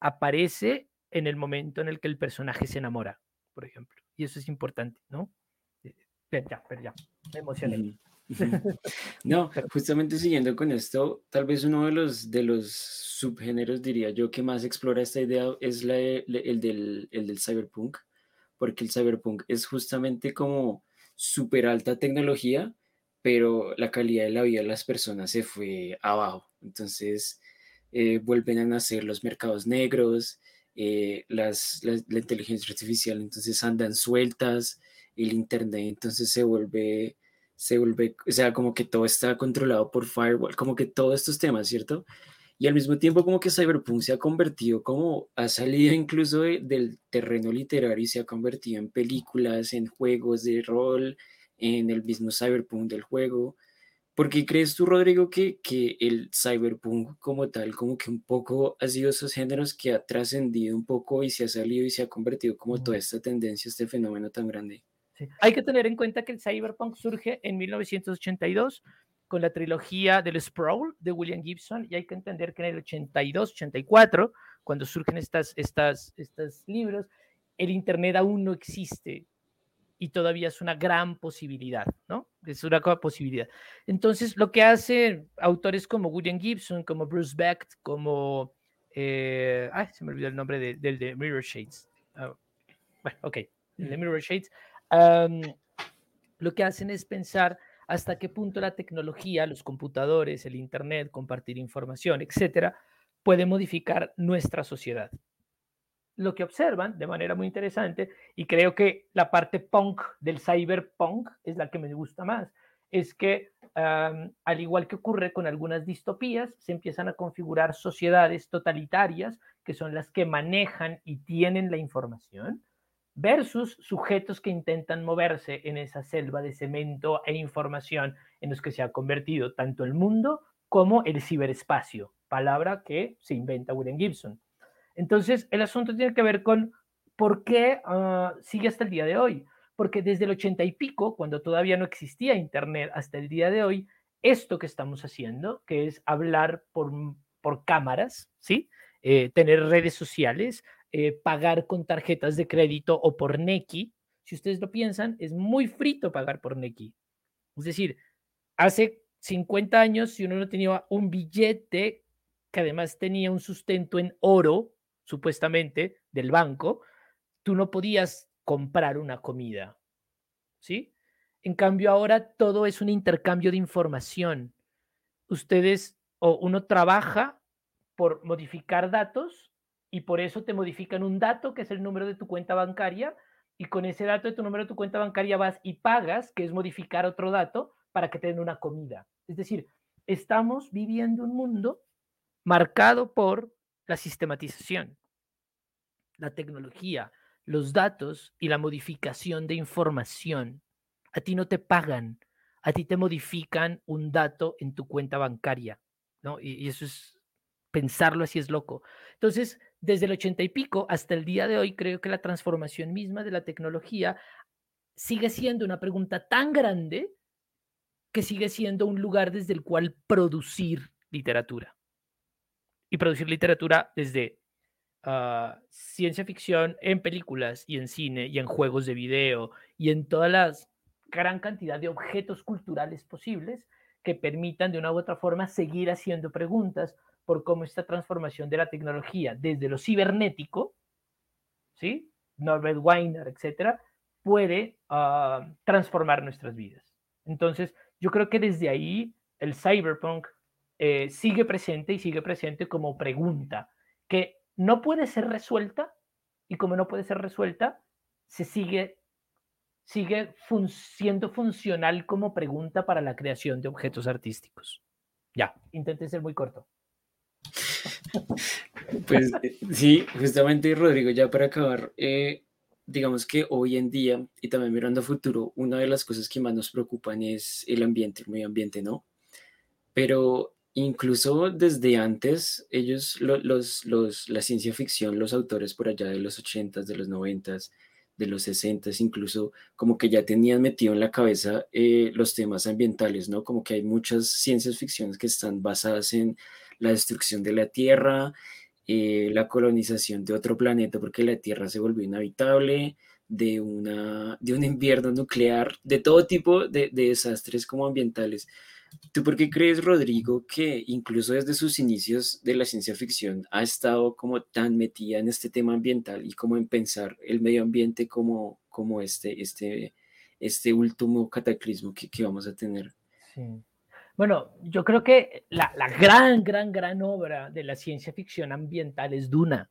aparece en el momento en el que el personaje se enamora, por ejemplo. Y eso es importante, ¿no? ya, pero ya, me emocioné. No, justamente siguiendo con esto, tal vez uno de los, de los subgéneros, diría yo, que más explora esta idea es la, el, del, el del cyberpunk, porque el cyberpunk es justamente como súper alta tecnología, pero la calidad de la vida de las personas se fue abajo. Entonces, eh, vuelven a nacer los mercados negros, eh, las, la, inteligencia artificial entonces andan sueltas, el internet entonces se vuelve, se vuelve, o sea, como que todo está controlado por firewall, como que todos estos temas, ¿cierto? Y al mismo tiempo como que Cyberpunk se ha convertido como, ha salido incluso del terreno literario y se ha convertido en películas, en juegos de rol, en el mismo Cyberpunk del juego. ¿Por qué crees tú, Rodrigo, que, que el cyberpunk como tal, como que un poco ha sido esos géneros que ha trascendido un poco y se ha salido y se ha convertido como toda esta tendencia, este fenómeno tan grande? Hay que tener en cuenta que el cyberpunk surge en 1982 con la trilogía del Sprawl de William Gibson y hay que entender que en el 82, 84, cuando surgen estas, estas, estos libros, el Internet aún no existe y todavía es una gran posibilidad, ¿no? Es una posibilidad. Entonces, lo que hacen autores como William Gibson, como Bruce Beck, como... Eh, ay, se me olvidó el nombre del de, Mirror Shades. Ah, bueno, ok, el de Mirror Shades. lo que hacen es pensar hasta qué punto la tecnología, los computadores, el Internet, compartir información, etcétera, puede modificar nuestra sociedad lo que observan de manera muy interesante, y creo que la parte punk del cyberpunk es la que me gusta más, es que al igual que ocurre con algunas distopías, se empiezan a configurar sociedades totalitarias que son las que manejan y tienen la información, versus sujetos que intentan moverse en esa selva de cemento e información en los que se ha convertido tanto el mundo como el ciberespacio, palabra que se inventa William Gibson. Entonces, el asunto tiene que ver con por qué ah, sigue hasta el día de hoy. Porque desde el ochenta y pico, cuando todavía no existía Internet, hasta el día de hoy, esto que estamos haciendo, que es hablar por, por cámaras, ¿sí? Eh, tener redes sociales, eh, pagar con tarjetas de crédito o por Neki, si ustedes lo piensan, es muy frito pagar por Neki. Es decir, hace 50 años, si uno no tenía un billete que además tenía un sustento en oro, supuestamente, del banco, tú no podías comprar una comida, ¿sí? En cambio, ahora todo es un intercambio de información. Ustedes o uno trabaja por modificar datos y por eso te modifican un dato que es el número de tu cuenta bancaria y con ese dato de tu número de tu cuenta bancaria vas y pagas, que es modificar otro dato para que te den una comida. Es decir, estamos viviendo un mundo marcado por la sistematización, la tecnología, los datos y la modificación de información. A ti no te pagan, a ti te modifican un dato en tu cuenta bancaria, ¿no? Y, eso es, pensarlo así es loco. Entonces, desde el ochenta y pico hasta el día de hoy, creo que la transformación misma de la tecnología sigue siendo una pregunta tan grande que sigue siendo un lugar desde el cual producir literatura y producir literatura desde ah, ciencia ficción en películas y en cine y en juegos de video y en toda la gran cantidad de objetos culturales posibles que permitan de una u otra forma seguir haciendo preguntas por cómo esta transformación de la tecnología desde lo cibernético, ¿sí? Norbert Weiner, etcétera, puede ah, transformar nuestras vidas. Entonces, yo creo que desde ahí el cyberpunk eh, sigue presente y sigue presente como pregunta, que no puede ser resuelta y como no puede ser resuelta, se sigue, sigue siendo funcional como pregunta para la creación de objetos artísticos. Ya, intenté ser muy corto. Pues eh, sí, justamente Rodrigo, ya para acabar, eh, digamos que hoy en día y también mirando a futuro, una de las cosas que más nos preocupan es el ambiente, el medio ambiente, ¿no? Pero Incluso desde antes, ellos, los, los, la ciencia ficción, los autores por allá de los 80s, de los 90s, de los 60s, incluso como que ya tenían metido en la cabeza eh, los temas ambientales, ¿no? Como que hay muchas ciencias ficciones que están basadas en la destrucción de la Tierra, eh, la colonización de otro planeta porque la Tierra se volvió inhabitable, de, una, de un invierno nuclear, de todo tipo de, de desastres como ambientales. ¿Tú por qué crees, Rodrigo, que incluso desde sus inicios de la ciencia ficción ha estado como tan metida en este tema ambiental y como en pensar el medio ambiente como, como este, este, este último cataclismo que, que vamos a tener? Sí. Bueno, yo creo que la, la, gran, gran, gran obra de la ciencia ficción ambiental es Duna.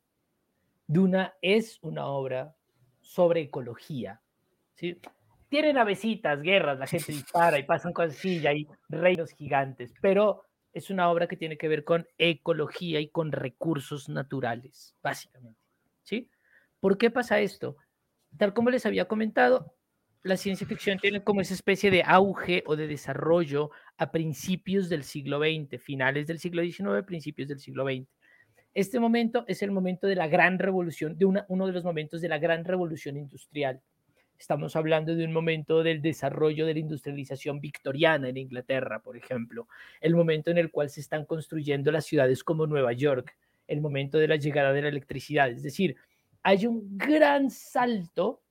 Duna es una obra sobre ecología. ¿sí? Tiene navecitas, guerras, la gente dispara y pasan cosas así, y hay reinos gigantes, pero es una obra que tiene que ver con ecología y con recursos naturales, básicamente. ¿sí? ¿Por qué pasa esto? Tal como les había comentado, la ciencia ficción tiene como esa especie de auge o de desarrollo a principios del siglo XX, finales del siglo XIX, principios del siglo XX. Este momento es el momento de la gran revolución, de una, uno de los momentos de la gran revolución industrial. Estamos hablando de un momento del desarrollo de la industrialización victoriana en Inglaterra, por ejemplo, el momento en el cual se están construyendo las ciudades como Nueva York, el momento de la llegada de la electricidad. Es decir, hay un gran salto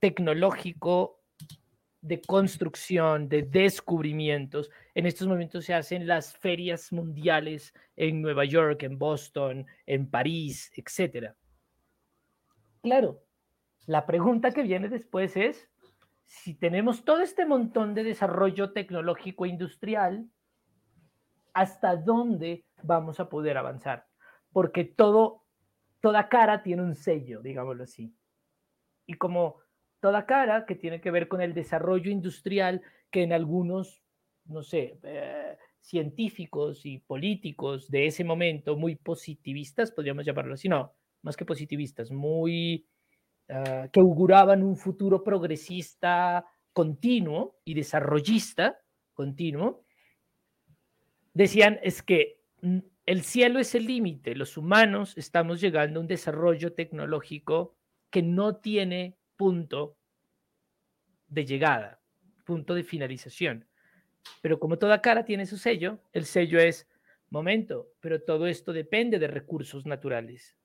tecnológico de construcción, de descubrimientos. En estos momentos se hacen las ferias mundiales en Nueva York, en Boston, en París, etc. Claro, la pregunta que viene después es, si tenemos todo este montón de desarrollo tecnológico industrial, ¿hasta dónde vamos a poder avanzar? Porque todo, toda cara tiene un sello, digámoslo así. Y como toda cara que tiene que ver con el desarrollo industrial que en algunos, no sé, eh, científicos y políticos de ese momento, muy positivistas, podríamos llamarlo así, no, más que positivistas, muy uh, que auguraban un futuro progresista continuo y desarrollista continuo, decían es que el cielo es el límite, los humanos estamos llegando a un desarrollo tecnológico que no tiene punto de llegada, punto de finalización. Pero como toda cara tiene su sello, el sello es, momento, pero todo esto depende de recursos naturales.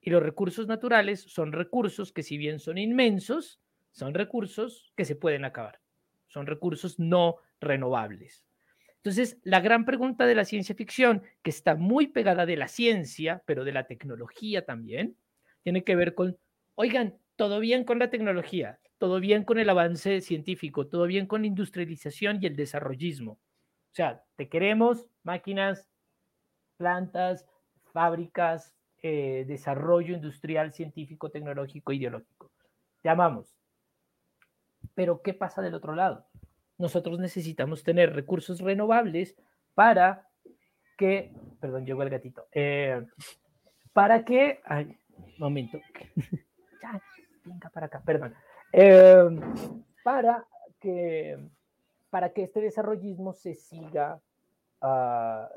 Y los recursos naturales son recursos que si bien son inmensos, son recursos que se pueden acabar. Son recursos no renovables. Entonces, la gran pregunta de la ciencia ficción, que está muy pegada de la ciencia, pero de la tecnología también, tiene que ver con, oigan, todo bien con la tecnología, todo bien con el avance científico, todo bien con la industrialización y el desarrollismo. O sea, te queremos máquinas, plantas, fábricas, eh, desarrollo industrial, científico, tecnológico, ideológico. Te amamos. Pero ¿qué pasa del otro lado? Nosotros necesitamos tener recursos renovables para que, perdón, llegó el gatito, eh, para que, ay, momento, ya, venga para acá, perdón. Em, para, que, para que este desarrollismo se siga ah,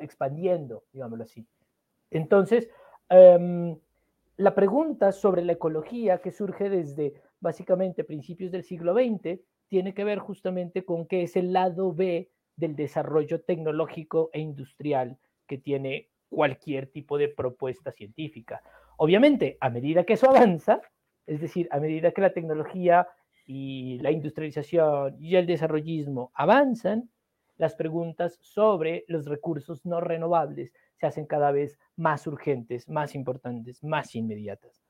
expandiendo, digámoslo así. Entonces, em, la pregunta sobre la ecología que surge desde básicamente principios del siglo XX tiene que ver justamente con qué es el lado B del desarrollo tecnológico e industrial que tiene cualquier tipo de propuesta científica. Obviamente, a medida que eso avanza, es decir, a medida que la tecnología y la industrialización y el desarrollismo avanzan, las preguntas sobre los recursos no renovables se hacen cada vez más urgentes, más importantes, más inmediatas.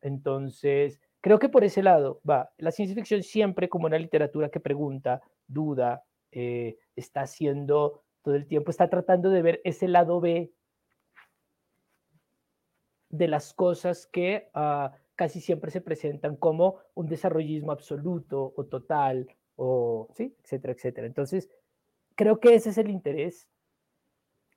Entonces, creo que por ese lado va. La ciencia ficción siempre como una literatura que pregunta, duda, eh, está haciendo todo el tiempo, está tratando de ver ese lado B de las cosas que uh, casi siempre se presentan como un desarrollismo absoluto o total, o, ¿sí? etcétera, etcétera. Entonces, creo que ese es el interés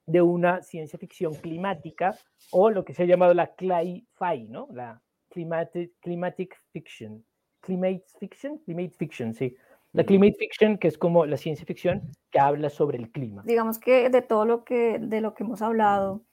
de una ciencia ficción climática o lo que se ha llamado la cli-fi, ¿no? La climatic, climatic fiction. Climate fiction, climate fiction, sí. La climate fiction, que es como la ciencia ficción que habla sobre el clima. Digamos que de todo lo que, de lo que hemos hablado,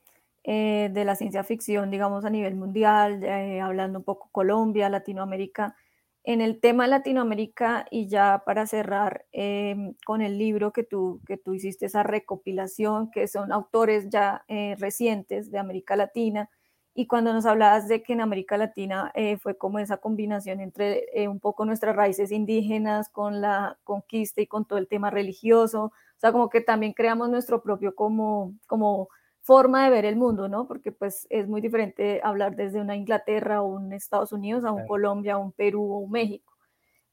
eh, de la ciencia ficción, digamos, a nivel mundial, eh, hablando un poco Colombia, Latinoamérica. En el tema Latinoamérica, y ya para cerrar em, con el libro que tú, que tú hiciste, esa recopilación, que son autores ya eh, recientes de América Latina, y cuando nos hablabas de que en América Latina eh, fue como esa combinación entre eh, un poco nuestras raíces indígenas con la conquista y con todo el tema religioso, o sea, como que también creamos nuestro propio como, como forma de ver el mundo, ¿no? Porque pues es muy diferente hablar desde una Inglaterra o un Estados Unidos a un Colombia, un Perú o un México.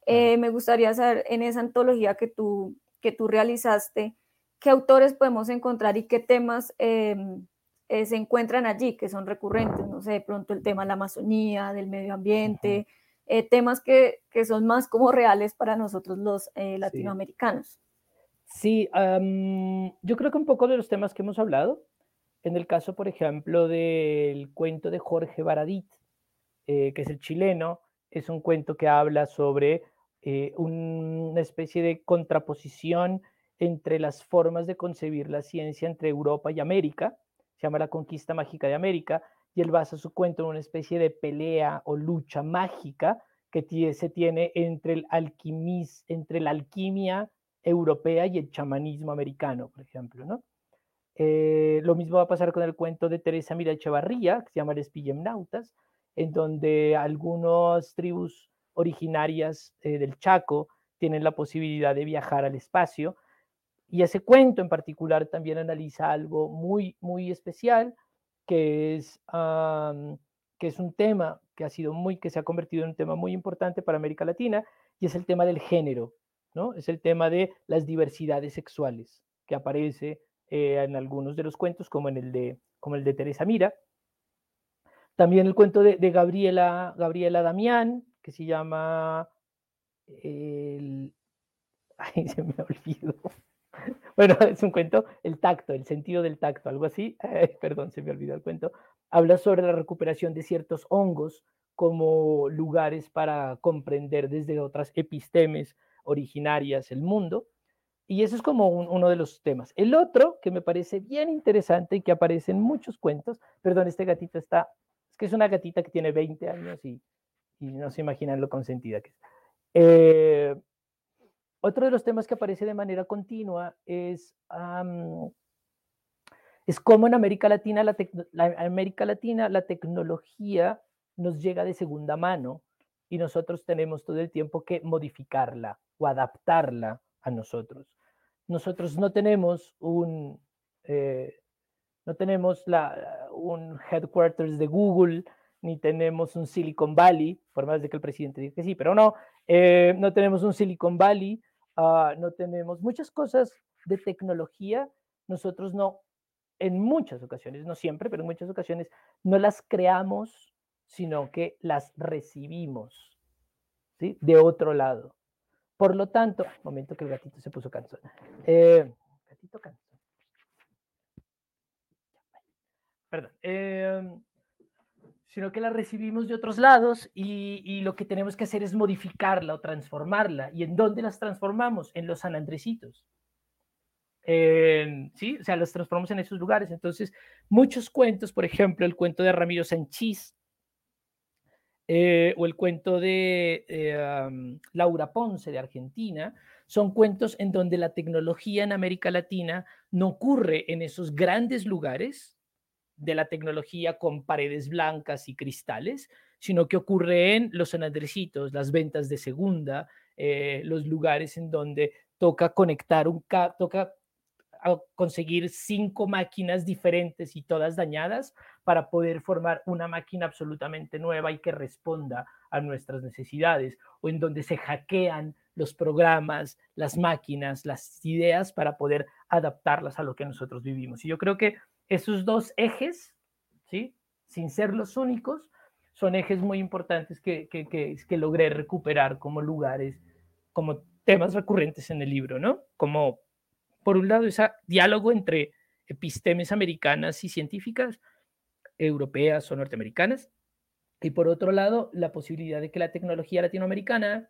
Eh, me gustaría saber en esa antología que tú, que tú realizaste, qué autores podemos encontrar y qué temas em, eh, se encuentran allí, que son recurrentes, no sé, de pronto el tema de la Amazonía, del medio ambiente, eh, temas que, que, son más como reales para nosotros los latinoamericanos. Sí, yo creo que un poco de los temas que hemos hablado, en el caso, por ejemplo, del cuento de Jorge Baradit, que es el chileno, es un cuento que habla sobre eh, una especie de contraposición entre las formas de concebir la ciencia entre Europa y América, se llama La Conquista Mágica de América, y él basa su cuento en una especie de pelea o lucha mágica que se tiene entre, el alquimis, entre la alquimia europea y el chamanismo americano, por ejemplo. ¿no? Eh, lo mismo va a pasar con el cuento de Teresa Mira Echevarría, que se llama Les en donde algunas tribus originarias eh, del Chaco tienen la posibilidad de viajar al espacio. Y ese cuento en particular también analiza algo muy, muy especial, que es, que es un tema que ha sido muy, que se ha convertido en un tema muy importante para América Latina, y es el tema del género, ¿no? Es el tema de las diversidades sexuales, que aparece eh, en algunos de los cuentos, como en el de, como el de Teresa Mira. También el cuento de, Gabriela, Gabriela Damián, que se llama el... Ay, se me olvidó. Bueno, es un cuento, el tacto, el sentido del tacto, algo así. perdón, se me olvidó el cuento. Habla sobre la recuperación de ciertos hongos como lugares para comprender desde otras epistemes originarias el mundo. Y eso es como uno de los temas. El otro que me parece bien interesante y que aparece en muchos cuentos, perdón, este gatito está, es que es una gatita que tiene 20 años y y no se imaginan lo consentida que es. Eh, otro de los temas que aparece de manera continua es, es cómo en América Latina la, América Latina la tecnología nos llega de segunda mano y nosotros tenemos todo el tiempo que modificarla o adaptarla a nosotros. Nosotros no tenemos un, eh, no tenemos la, un headquarters de Google ni tenemos un Silicon Valley, por más de que el presidente diga que sí, pero no, eh, no tenemos un Silicon Valley, ah, no tenemos muchas cosas de tecnología, nosotros no, en muchas ocasiones, no siempre, pero en muchas ocasiones, no las creamos, sino que las recibimos. De otro lado. Por lo tanto, momento que el gatito se puso cansado. Eh, gatito cansado. Perdón. Eh, sino que la recibimos de otros lados y, lo que tenemos que hacer es modificarla o transformarla. ¿Y en dónde las transformamos? En los San Andresitos. sí, o sea, las transformamos en esos lugares. Entonces, muchos cuentos, por ejemplo, el cuento de Ramiro Sanchís eh, o el cuento de eh, Laura Ponce de Argentina, son cuentos en donde la tecnología en América Latina no ocurre en esos grandes lugares, de la tecnología con paredes blancas y cristales, sino que ocurre en los sanandrecitos, las ventas de segunda, eh, los lugares en donde toca conectar un toca conseguir cinco máquinas diferentes y todas dañadas para poder formar una máquina absolutamente nueva y que responda a nuestras necesidades, o en donde se hackean los programas, las máquinas, las ideas para poder adaptarlas a lo que nosotros vivimos. Y yo creo que esos dos ejes, ¿sí? sin ser los únicos, son ejes muy importantes que, que, que, logré recuperar como lugares, como temas recurrentes en el libro, ¿no? Como, por un lado, ese diálogo entre epistemes americanas y científicas, europeas o norteamericanas, y por otro lado, la posibilidad de que la tecnología latinoamericana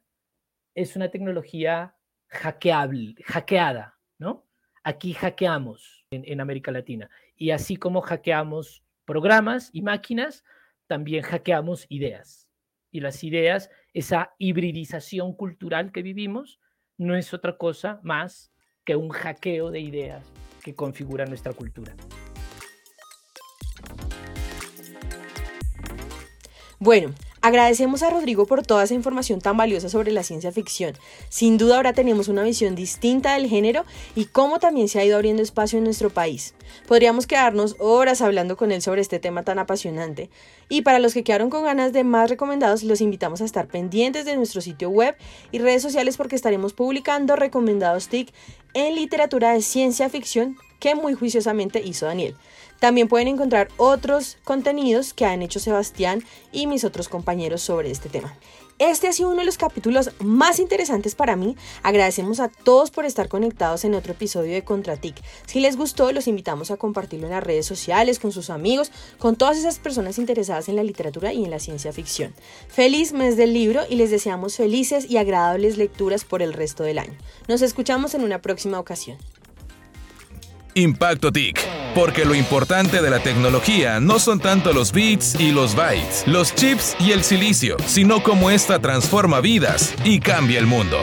es una tecnología hackeable, hackeada, ¿no? Aquí hackeamos en América Latina y así como hackeamos programas y máquinas, también hackeamos ideas. Y las ideas, esa hibridización cultural que vivimos, no es otra cosa más que un hackeo de ideas que configura nuestra cultura. Bueno, Agradecemos a Rodrigo por toda esa información tan valiosa sobre la ciencia ficción. Sin duda ahora tenemos una visión distinta del género y cómo también se ha ido abriendo espacio en nuestro país. Podríamos quedarnos horas hablando con él sobre este tema tan apasionante. Y para los que quedaron con ganas de más recomendados, los invitamos a estar pendientes de nuestro sitio web y redes sociales porque estaremos publicando recomendados TIC en literatura de ciencia ficción que muy juiciosamente hizo Daniel. También pueden encontrar otros contenidos que han hecho Sebastián y mis otros compañeros sobre este tema. Este ha sido uno de los capítulos más interesantes para mí. Agradecemos a todos por estar conectados en otro episodio de Contratic. Si les gustó, los invitamos a compartirlo en las redes sociales, con sus amigos, con todas esas personas interesadas en la literatura y en la ciencia ficción. Feliz mes del libro y les deseamos felices y agradables lecturas por el resto del año. Nos escuchamos en una próxima ocasión. Impacto TIC, porque lo importante de la tecnología no son tanto los bits y los bytes, los chips y el silicio, sino cómo esta transforma vidas y cambia el mundo.